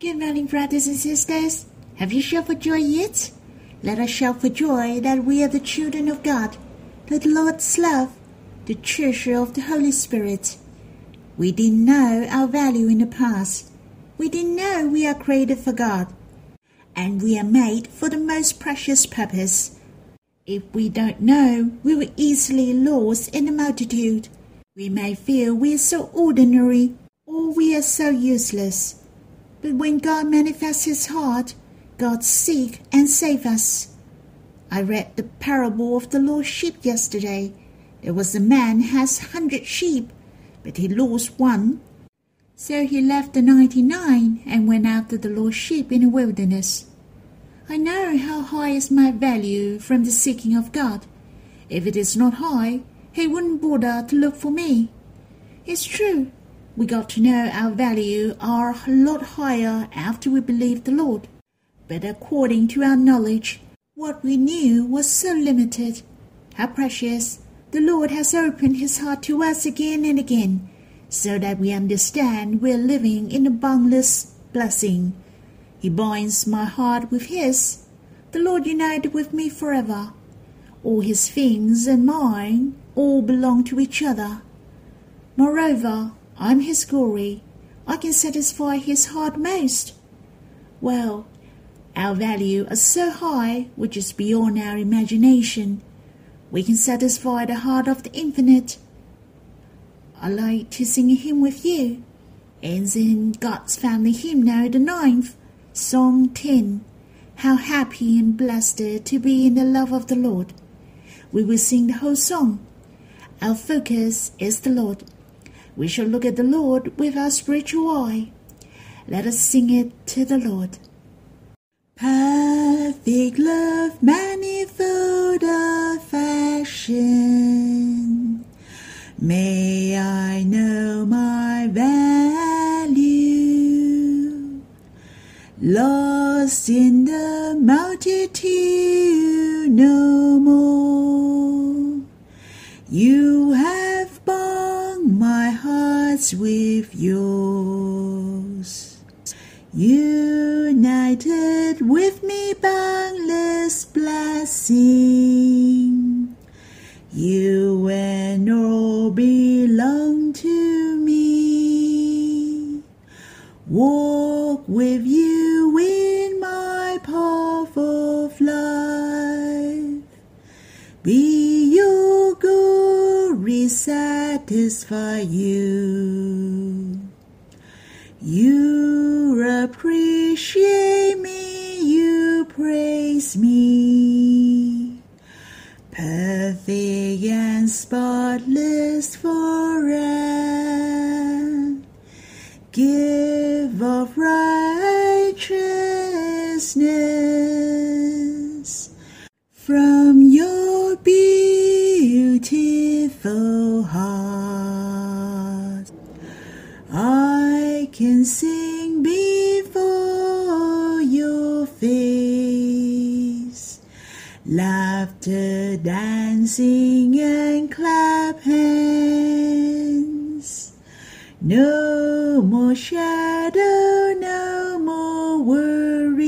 Good morning, brothers and sisters. Have you shouted for joy yet? Let us shout for joy that we are the children of God, the Lord's love, the treasure of the Holy Spirit. We didn't know our value in the past. We didn't know we are created for God. And we are made for the most precious purpose. If we don't know, we will easily lost in the multitude. We may feel we are so ordinary or we are so useless. But when God manifests his heart, God seek and save us. I read the parable of the lost sheep yesterday. There was a man has hundred sheep, but he lost one. So he left the ninety-nine and went after the lost sheep in the wilderness. I know how high is my value from the seeking of God. If it is not high, he wouldn't bother to look for me. It's true, we got to know our value are a lot higher after we believed the Lord. But according to our knowledge, what we knew was so limited. How precious! The Lord has opened his heart to us again and again, so that we understand we're living in a boundless blessing. He binds my heart with His. The Lord united with me forever. All His things and mine all belong to each other. Moreover, I'm His glory. I can satisfy His heart most. Well, our value is so high, which is beyond our imagination. We can satisfy the heart of the infinite. I like to sing a hymn with you. Ends in God's family hymnal the ninth. Song 10 How happy and blessed to be in the love of the Lord. We will sing the whole song. Our focus is the Lord. We shall look at the Lord with our spiritual eye. Let us sing it to the Lord. Perfect love, manifold affection. May I know my value, lost in the multitude with yours, united with me boundless blessing. You and all belong to me. Walk with you in my path of life. Be your glory satisfy you. You appreciate me, you praise me perfect and spotless forever. Give of righteousness dancing, and clap hands. No more shadow, no more worry.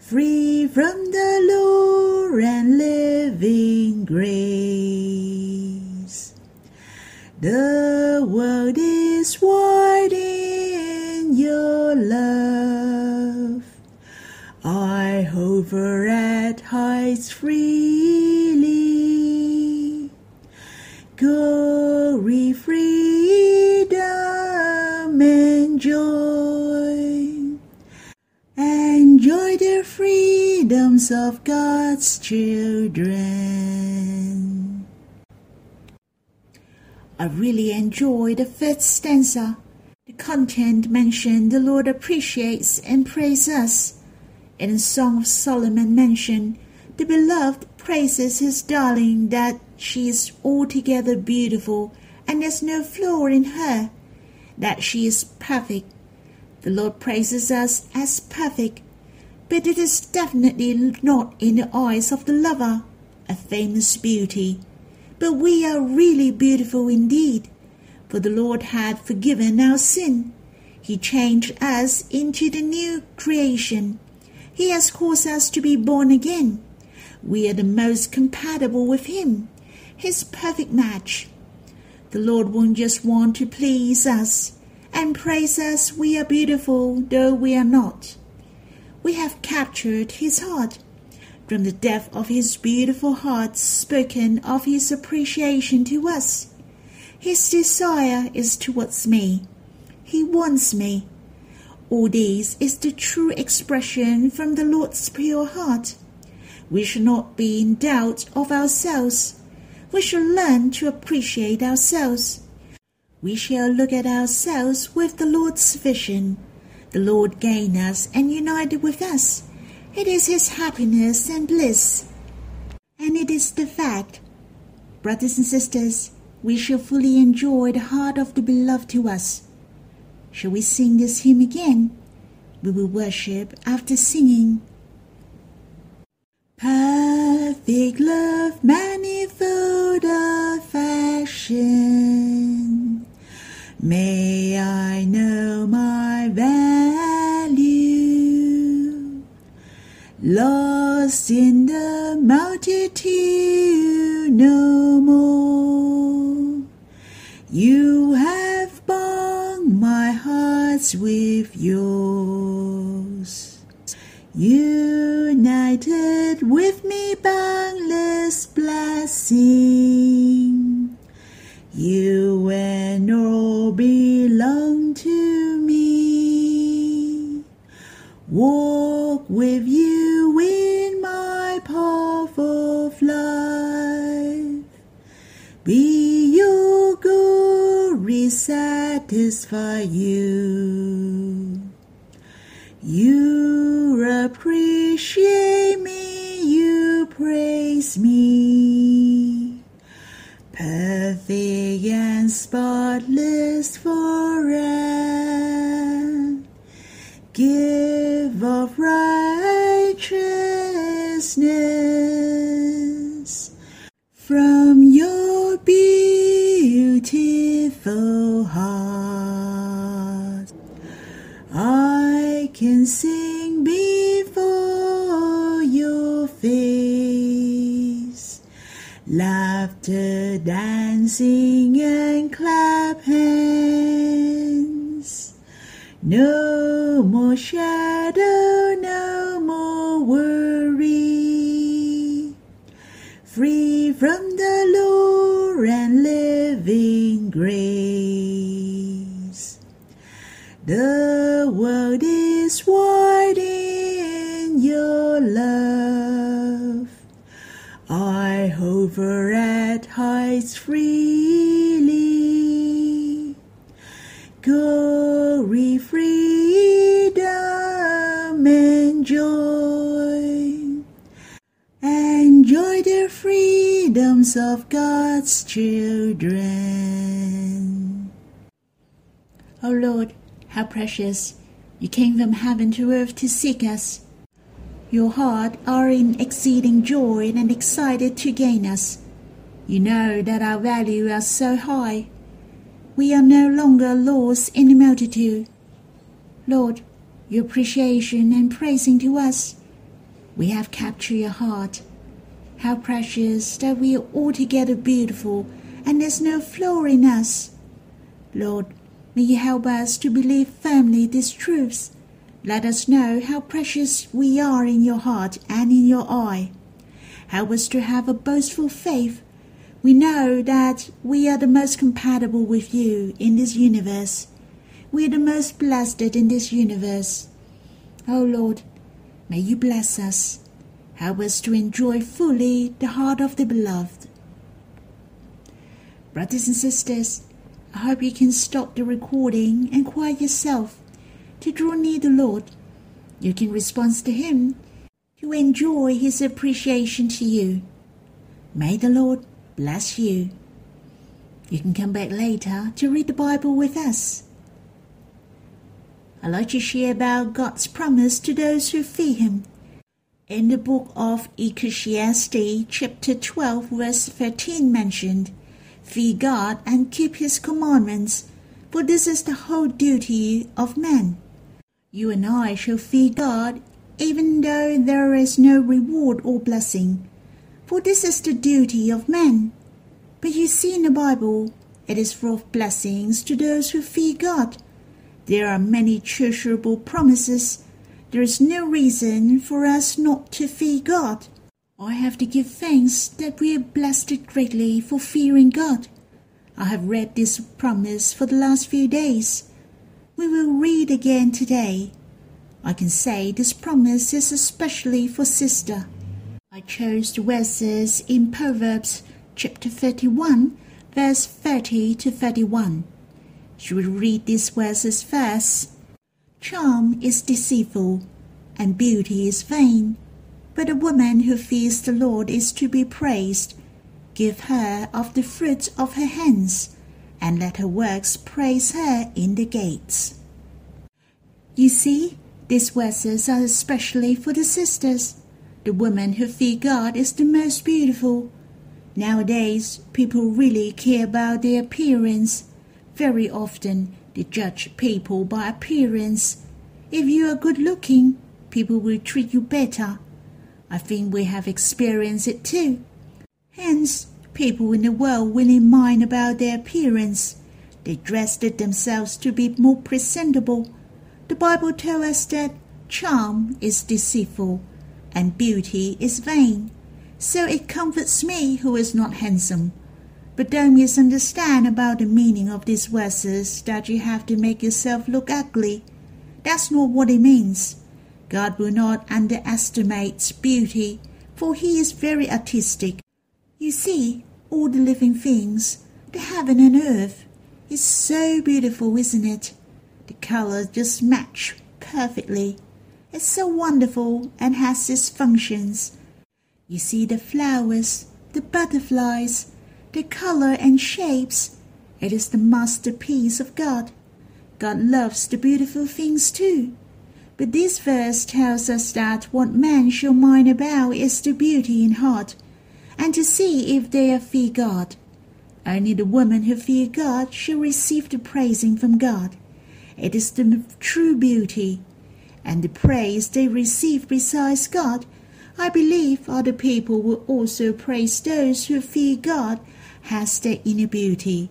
Free from the lure and living grace. The world is wide in your love. I hover at heights freely. Glory, freedom, and joy. Enjoy the freedoms of God's children. I really enjoy the fifth stanza. The content mentioned the Lord appreciates and praises us. In the Song of Solomon mention, the beloved praises his darling that she is altogether beautiful and there's no flaw in her, that she is perfect. The Lord praises us as perfect, but it is definitely not in the eyes of the lover a famous beauty, but we are really beautiful indeed, for the Lord had forgiven our sin. He changed us into the new creation. He has caused us to be born again. We are the most compatible with Him, His perfect match. The Lord won't just want to please us and praise us we are beautiful though we are not. We have captured His heart. From the depth of His beautiful heart spoken of His appreciation to us. His desire is towards me. He wants me. All this is the true expression from the Lord's pure heart. We should not be in doubt of ourselves. We should learn to appreciate ourselves. We shall look at ourselves with the Lord's vision. The Lord gained us and united with us. It is His happiness and bliss. And it is the fact. Brothers and sisters, we shall fully enjoy the heart of the beloved to us. Shall we sing this hymn again? We will worship after singing. Perfect love, manifold affection. May I know my value. Lost in the multitude no more. You heart with yours. United with me, boundless blessing. You and all belong to me. Walk with you in my path of life. Be satisfy you. You appreciate me, you praise me. Perfect and spotless and clap hands. No more shadow, no more worry. Free from the lure and living grace. The world is wide in your love. I hover at heights freely. Glory, freedom, and joy. Enjoy the freedoms of God's children. O Lord, how precious! You came from heaven to earth to seek us. Your heart are in exceeding joy and excited to gain us. You know that our value is so high. We are no longer lost in the multitude. Lord, your appreciation and praising to us, we have captured your heart. How precious that we are altogether beautiful and there's no flaw in us. Lord, may you help us to believe firmly these truths. Let us know how precious we are in your heart and in your eye. Help us to have a boastful faith. We know that we are the most compatible with you in this universe. We are the most blessed in this universe. O Lord, may you bless us. Help us to enjoy fully the heart of the beloved. Brothers and sisters, I hope you can stop the recording and quiet yourself to draw near the Lord. You can respond to Him to enjoy His appreciation to you. May the Lord bless you. You can come back later to read the Bible with us. I'd like to share about God's promise to those who fear Him. In the book of Ecclesiastes, chapter 12, verse 13 mentioned, Fear God and keep His commandments, for this is the whole duty of man. You and I shall fear God, even though there is no reward or blessing, for this is the duty of man. But you see in the Bible, it is full of blessings to those who fear God. There are many treasurable promises. There is no reason for us not to fear God. I have to give thanks that we are blessed greatly for fearing God. I have read this promise for the last few days. We will read again today. I can say this promise is especially for sister. I chose the verses in Proverbs chapter 31, verse 30 to 31. Should we read these verses first? Charm is deceitful, and beauty is vain. But a woman who fears the Lord is to be praised. Give her of the fruit of her hands, and let her works praise her in the gates. You see, these verses are especially for the sisters. The woman who fear God is the most beautiful. Nowadays, people really care about their appearance. Very often, they judge people by appearance. If you are good looking, people will treat you better. I think we have experienced it too. Hence, people in the world really mind about their appearance. They dress themselves to be more presentable. The Bible tells us that charm is deceitful and beauty is vain. So it comforts me who is not handsome. But don't misunderstand about the meaning of these verses that you have to make yourself look ugly. That's not what it means. God will not underestimate beauty, for He is very artistic. You see, all the living things, the heaven and earth, is so beautiful, isn't it? The colors just match perfectly. It's so wonderful and has its functions. You see the flowers, the butterflies, the color and shapes. It is the masterpiece of God. God loves the beautiful things too. But this verse tells us that what man shall mind about is the beauty in heart, and to see if they fear God. Only the woman who fear God shall receive the praising from God. It is the true beauty, and the praise they receive besides God, I believe other people will also praise those who fear God has their inner beauty.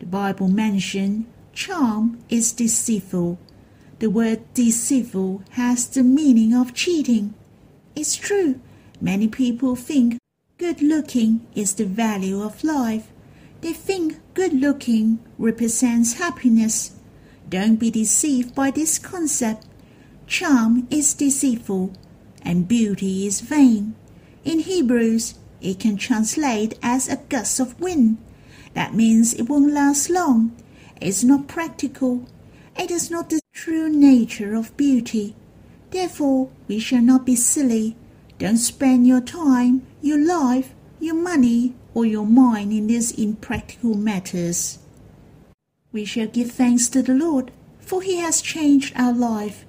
The Bible mentions charm is deceitful the word deceitful has the meaning of cheating. It's true, many people think good looking is the value of life. They think good looking represents happiness. Don't be deceived by this concept. Charm is deceitful and beauty is vain. In Hebrews, it can translate as a gust of wind. That means it won't last long. It's not practical. It is not the true nature of beauty. Therefore, we shall not be silly. Don't spend your time, your life, your money, or your mind in these impractical matters. We shall give thanks to the Lord, for He has changed our life.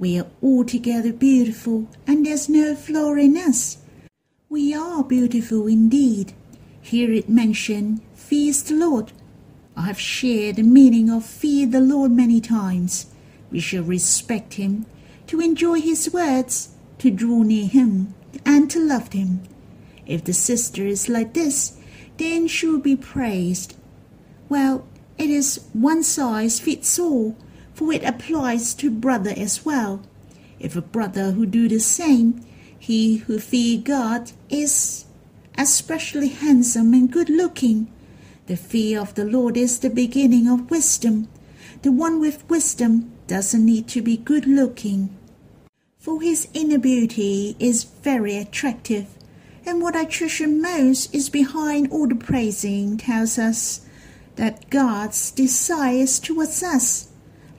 We are altogether beautiful, and there's no flaw in us. We are beautiful indeed. Here it mentioned, fears the Lord. I have shared the meaning of fear the Lord many times. We shall respect him, to enjoy his words, to draw near him, and to love him. If the sister is like this, then she will be praised. Well, it is one size fits all, for it applies to brother as well. If a brother who do the same, he who fear God is especially handsome and good looking. The fear of the Lord is the beginning of wisdom. The one with wisdom doesn't need to be good looking, for his inner beauty is very attractive. And what I treasure most is behind all the praising tells us that God's desire is towards us.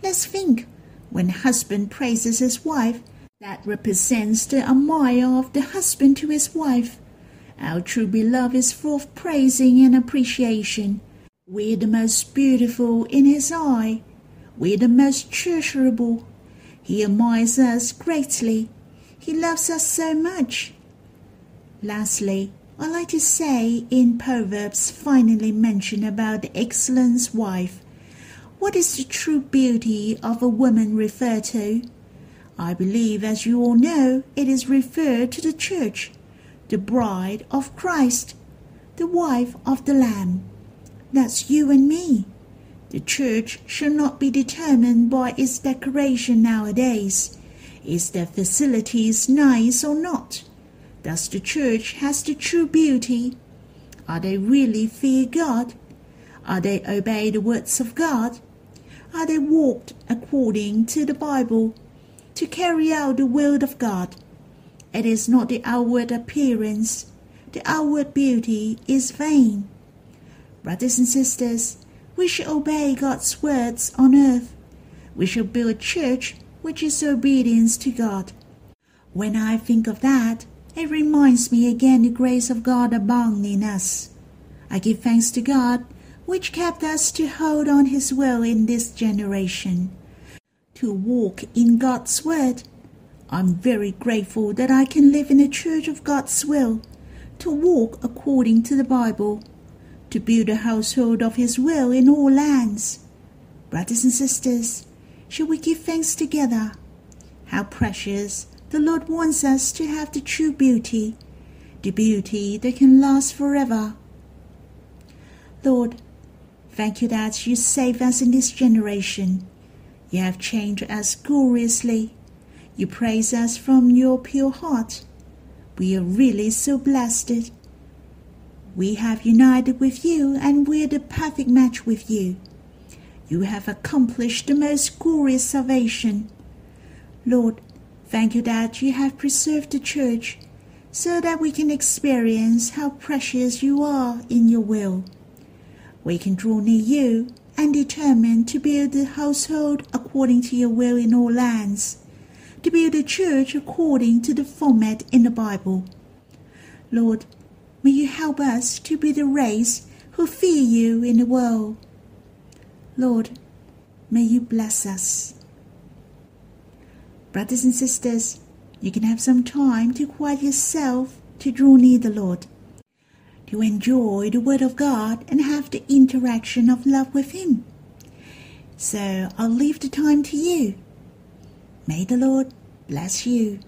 Let's think when husband praises his wife, that represents the admire of the husband to his wife. Our true beloved is full of praising and appreciation. We're the most beautiful in his eye. We're the most treasurable. He admires us greatly. He loves us so much. Lastly, I like to say in Proverbs finally mention about the excellent wife. What is the true beauty of a woman referred to? I believe, as you all know, it is referred to the church, the bride of Christ, the wife of the Lamb. That's you and me. The church should not be determined by its decoration nowadays. Is their facilities nice or not? Does the church has the true beauty? Are they really fear God? Are they obey the words of God? Are they walked according to the Bible to carry out the will of God? It is not the outward appearance. The outward beauty is vain. Brothers and sisters, we should obey God's words on earth. We should build a church which is obedience to God. When I think of that, it reminds me again the grace of God abounding in us. I give thanks to God which kept us to hold on His will in this generation, to walk in God's word. I'm very grateful that I can live in a church of God's will, to walk according to the Bible, to build a household of His will in all lands. Brothers and sisters, shall we give thanks together? How precious the Lord wants us to have the true beauty, the beauty that can last forever. Lord, Thank you that you saved us in this generation. You have changed us gloriously. You praise us from your pure heart. We are really so blessed. We have united with you, and we're the perfect match with you. You have accomplished the most glorious salvation. Lord, thank you that you have preserved the church so that we can experience how precious you are in your will we can draw near you and determine to build the household according to your will in all lands, to build a church according to the format in the Bible. Lord, may you help us to be the race who fear you in the world. Lord, may you bless us. Brothers and sisters, you can have some time to quiet yourself to draw near the Lord to enjoy the Word of God and have the interaction of love with Him. So I'll leave the time to you. May the Lord bless you.